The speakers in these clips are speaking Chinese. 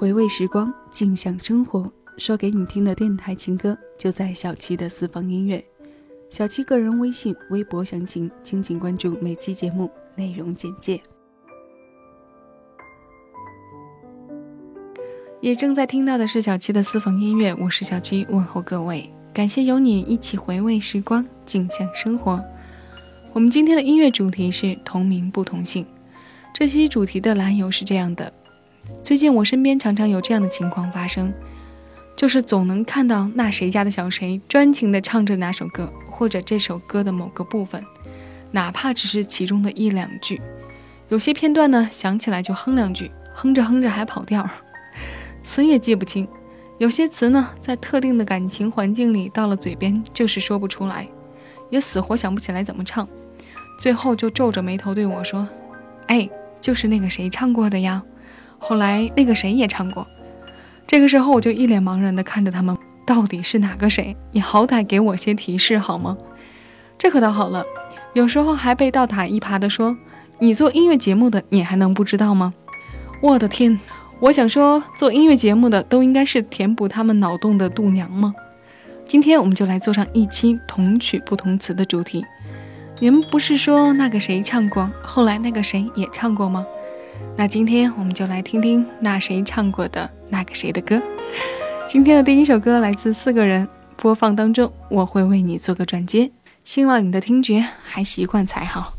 回味时光，静享生活。说给你听的电台情歌，就在小七的私房音乐。小七个人微信、微博详情，请请关注每期节目内容简介。也正在听到的是小七的私房音乐，我是小七，问候各位，感谢有你一起回味时光，静享生活。我们今天的音乐主题是同名不同姓。这期主题的来由是这样的：最近我身边常常有这样的情况发生，就是总能看到那谁家的小谁专情地唱着哪首歌，或者这首歌的某个部分，哪怕只是其中的一两句。有些片段呢，想起来就哼两句，哼着哼着还跑调。词也记不清，有些词呢，在特定的感情环境里，到了嘴边就是说不出来，也死活想不起来怎么唱，最后就皱着眉头对我说：“哎，就是那个谁唱过的呀。”后来那个谁也唱过。这个时候我就一脸茫然的看着他们，到底是哪个谁？你好歹给我些提示好吗？这可倒好了，有时候还被倒打一耙的说：“你做音乐节目的，你还能不知道吗？”我的天！我想说，做音乐节目的都应该是填补他们脑洞的度娘吗？今天我们就来做上一期同曲不同词的主题。你们不是说那个谁唱过，后来那个谁也唱过吗？那今天我们就来听听那谁唱过的那个谁的歌。今天的第一首歌来自四个人，播放当中我会为你做个转接，希望你的听觉还习惯才好。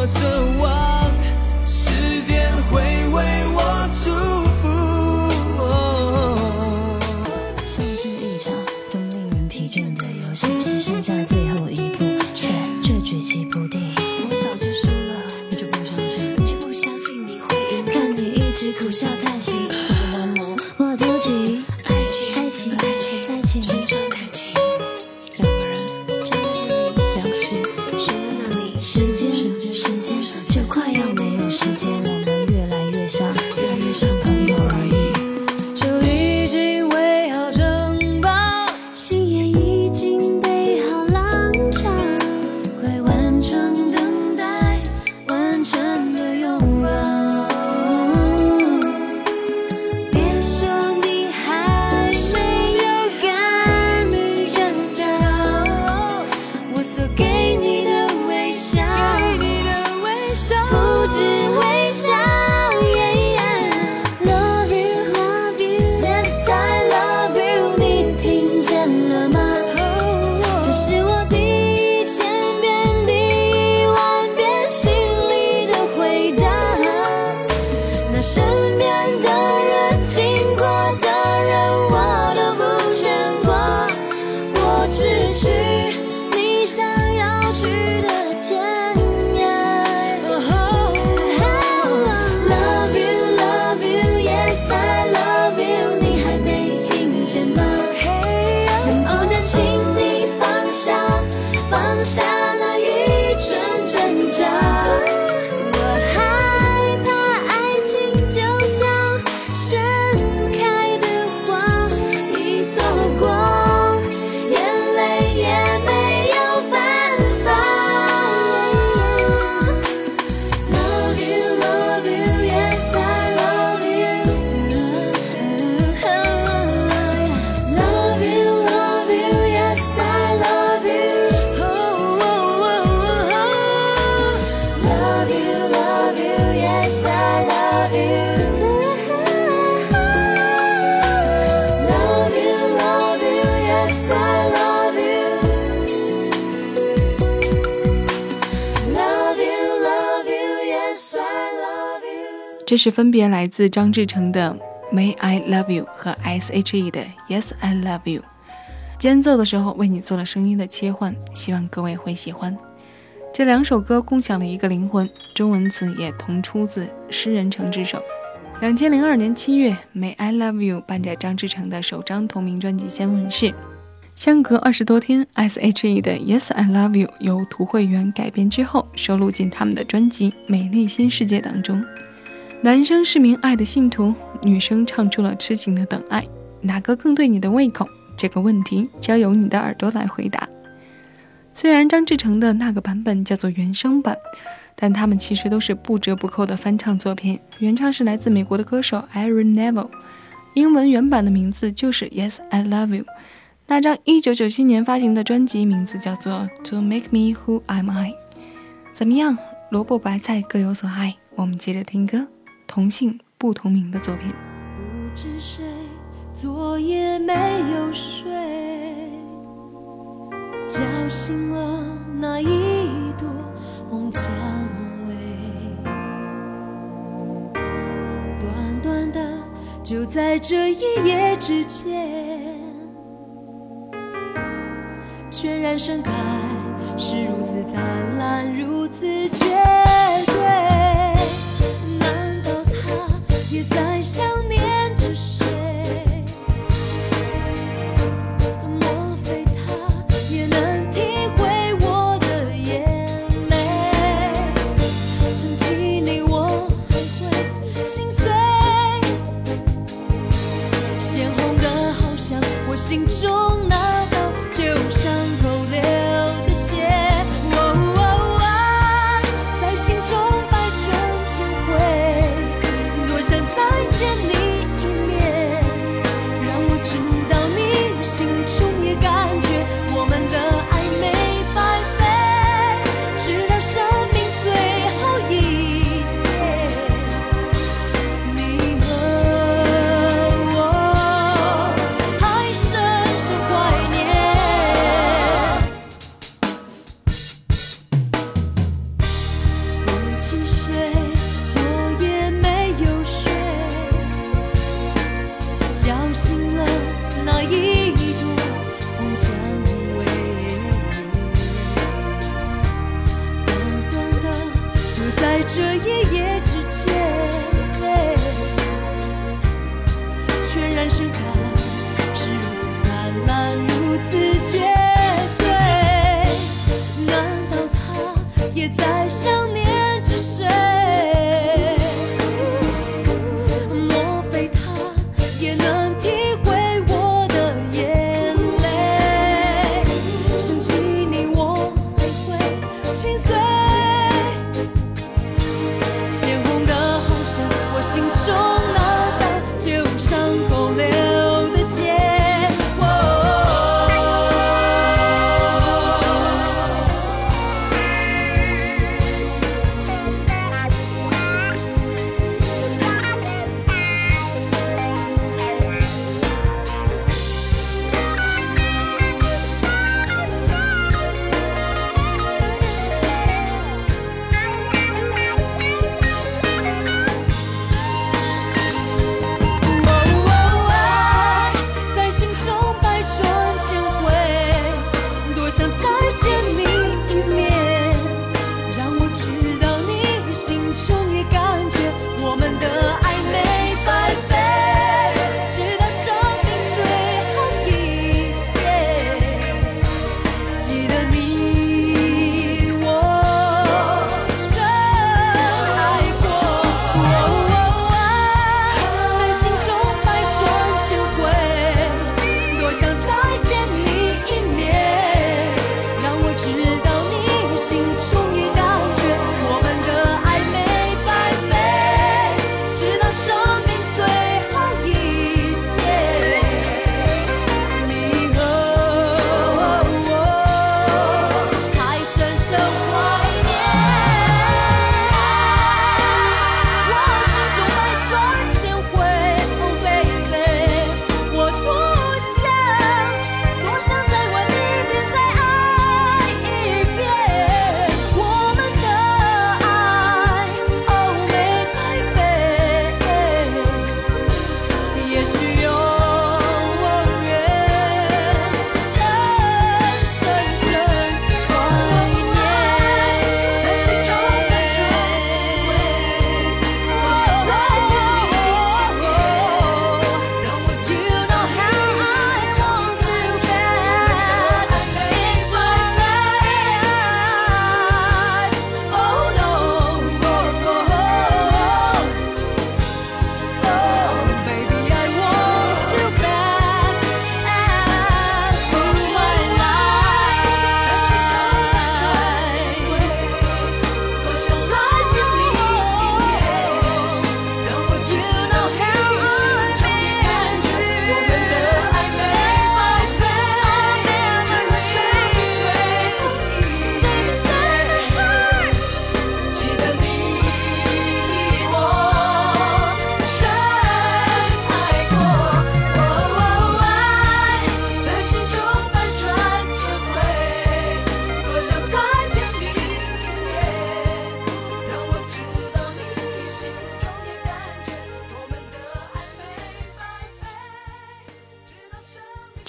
我奢望 i love you. Love you love you. Yes i love you. 这是分别来自张志成的 may i love you 和 she 的 yes i love you 间奏的时候为你做了声音的切换希望各位会喜欢。这两首歌共享了一个灵魂中文词也同出自诗人程之手。两千零二年七月 may i love you 伴着张志成的首张同名专辑先问世。相隔二十多天，S.H.E 的《Yes I Love You》由涂慧源改编之后，收录进他们的专辑《美丽新世界》当中。男生是名爱的信徒，女生唱出了痴情的等爱，哪个更对你的胃口？这个问题交由你的耳朵来回答。虽然张志成的那个版本叫做原声版，但他们其实都是不折不扣的翻唱作品。原唱是来自美国的歌手 Aaron Neville，英文原版的名字就是 Yes I Love You。那张1997年发行的专辑名字叫做 To Make Me Who Am I。怎么样？萝卜白菜各有所爱。我们接着听歌，同姓不同名的作品。不知谁昨夜没有睡，叫醒了那一朵红蔷薇。短短的，就在这一夜之间，全然盛开，是如此灿烂，如此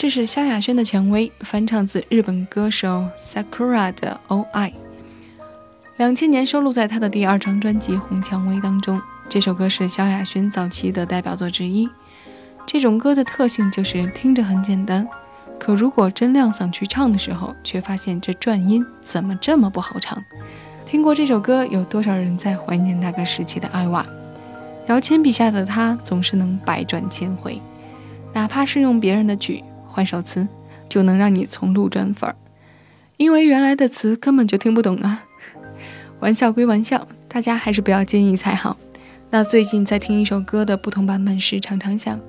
这是萧亚轩的《蔷薇》，翻唱自日本歌手 Sakura 的《O I》，两千年收录在他的第二张专辑《红蔷薇》当中。这首歌是萧亚轩早期的代表作之一。这种歌的特性就是听着很简单，可如果真亮嗓去唱的时候，却发现这转音怎么这么不好唱。听过这首歌，有多少人在怀念那个时期的艾娃？姚谦笔下的他总是能百转千回，哪怕是用别人的曲换首词，就能让你从路转粉儿，因为原来的词根本就听不懂啊。玩笑归玩笑，大家还是不要介意才好。那最近在听一首歌的不同版本时，常常想，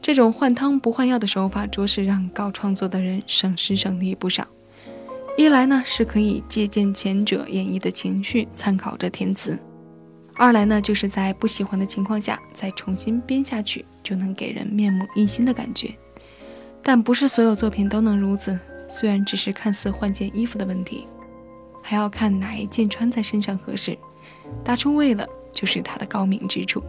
这种换汤不换药的手法，着实让搞创作的人省时省力不少。一来呢，是可以借鉴前者演绎的情绪，参考着填词；二来呢，就是在不喜欢的情况下再重新编下去，就能给人面目一新的感觉。但不是所有作品都能如此，虽然只是看似换件衣服的问题，还要看哪一件穿在身上合适，搭出味了。就是它的高明之处。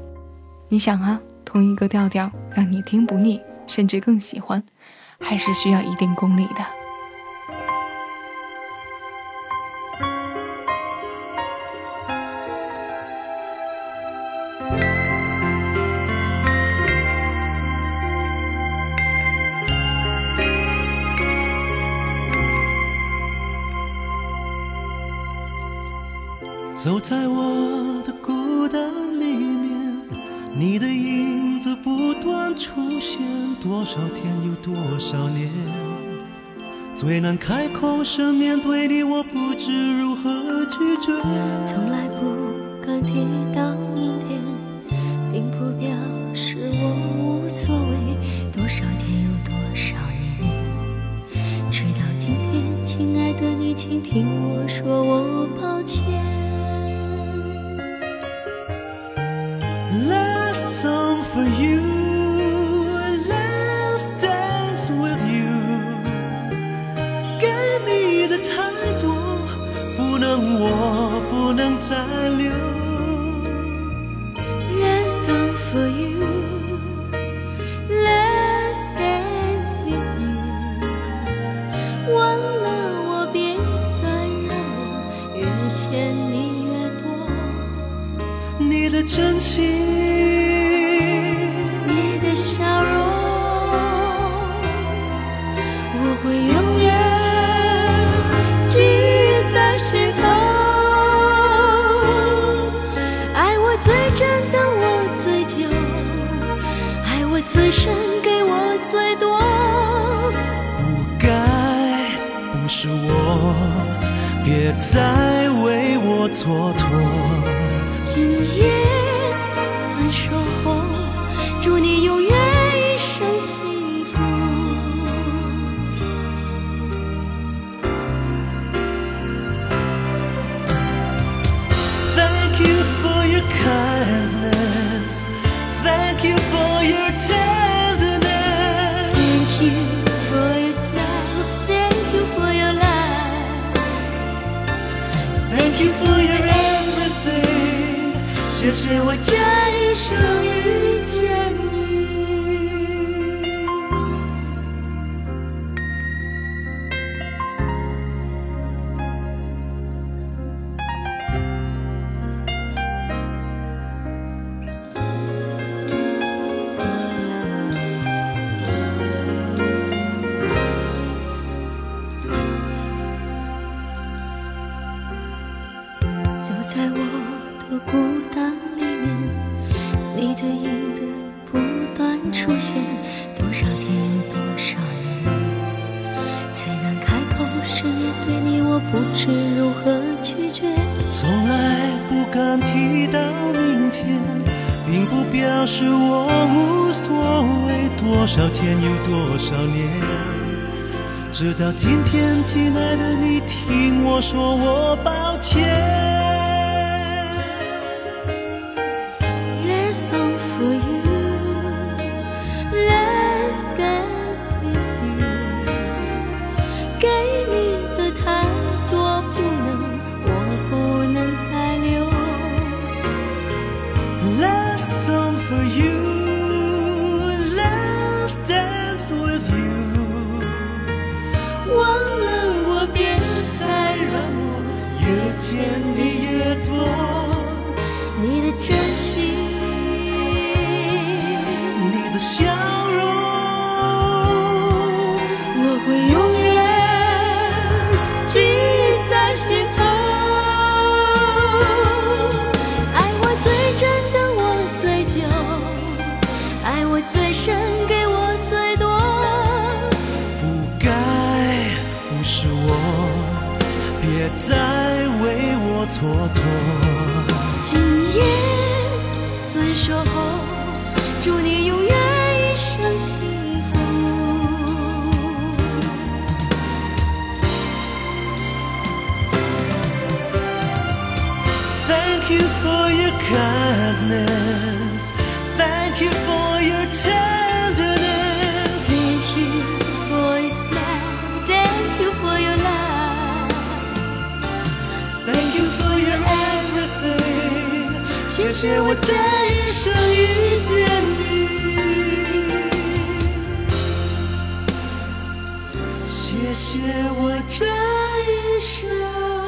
你想啊，同一个调调让你听不腻，甚至更喜欢，还是需要一定功力的。走在我的孤单里面，你的影子不断出现，多少天有多少年，最难开口是面对你，我不知如何拒绝。从来不敢提到明天，并不表示我无所谓。多少天有多少年，直到今天，亲爱的你，请听我说，我我不能再留。在为我蹉跎。今夜这一生直到今天，亲爱的你，听我说，我抱歉。别再为我蹉跎。今夜分手后，祝你永远一生幸福。Thank you for your kindness. 谢谢我这一生遇见你。谢谢我这一生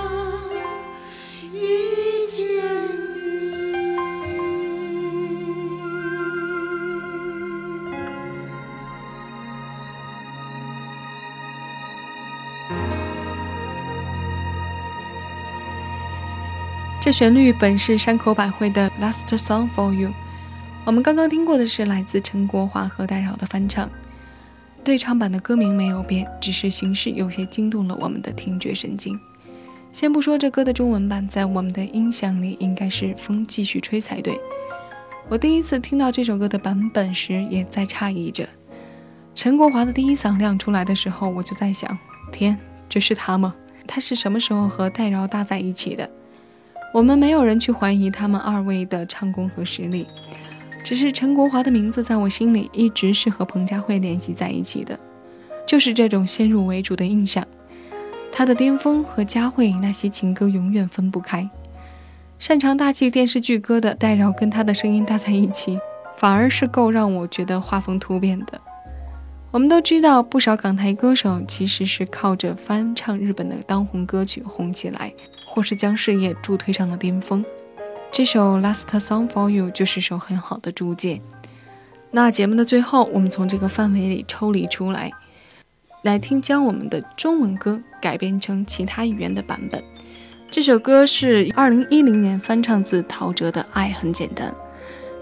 这旋律本是山口百惠的《Last Song for You》，我们刚刚听过的是来自陈国华和戴娆的翻唱。对唱版的歌名没有变，只是形式有些惊动了我们的听觉神经。先不说这歌的中文版，在我们的音响里应该是风继续吹才对。我第一次听到这首歌的版本时，也在诧异着。陈国华的第一嗓亮出来的时候，我就在想：天，这是他吗？他是什么时候和戴娆搭在一起的？我们没有人去怀疑他们二位的唱功和实力，只是陈国华的名字在我心里一直是和彭佳慧联系在一起的，就是这种先入为主的印象。他的巅峰和佳慧那些情歌永远分不开。擅长大气电视剧歌的戴娆跟他的声音搭在一起，反而是够让我觉得画风突变的。我们都知道，不少港台歌手其实是靠着翻唱日本的当红歌曲红起来，或是将事业助推上了巅峰。这首《Last Song for You》就是首很好的注解。那节目的最后，我们从这个范围里抽离出来，来听将我们的中文歌改编成其他语言的版本。这首歌是2010年翻唱自陶喆的《爱很简单》，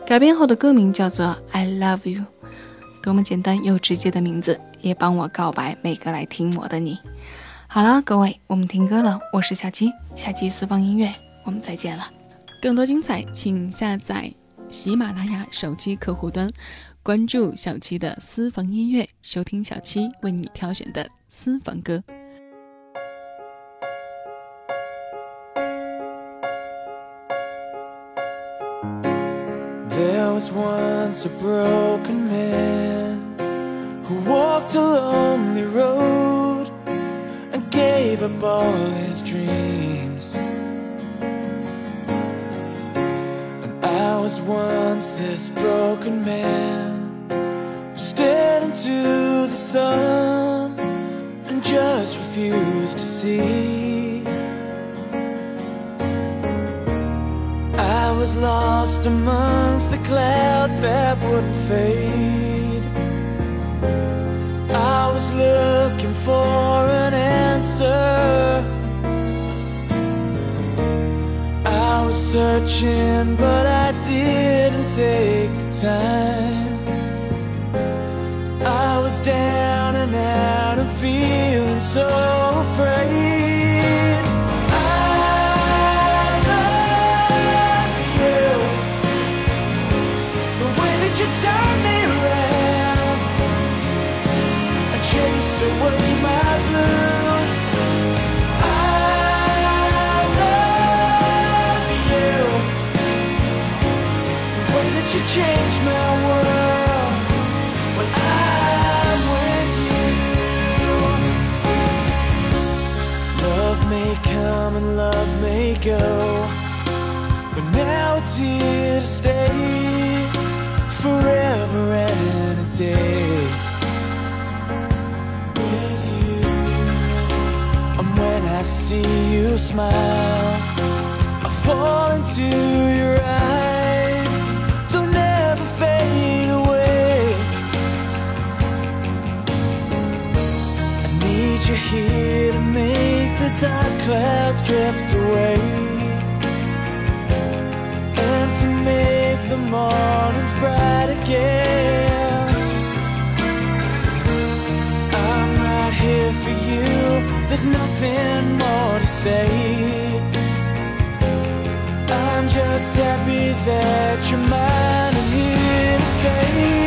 改编后的歌名叫做《I Love You》。多么简单又直接的名字，也帮我告白每个来听我的你。好了，各位，我们听歌了。我是小七，下期私房音乐，我们再见了。更多精彩，请下载喜马拉雅手机客户端，关注小七的私房音乐，收听小七为你挑选的私房歌。There was once a broken man who walked a lonely road and gave up all his dreams. And I was once this broken man who stared into the sun and just refused to see. I was lost amongst the clouds that wouldn't fade. For an answer. I was searching, but I didn't take the time. I was down and out of feeling so go. But now it's here to stay forever and a day with you. And when I see you smile, I fall into your eyes. Dark clouds drift away and to make the mornings bright again. I'm right here for you. There's nothing more to say. I'm just happy that you're mine and here to stay.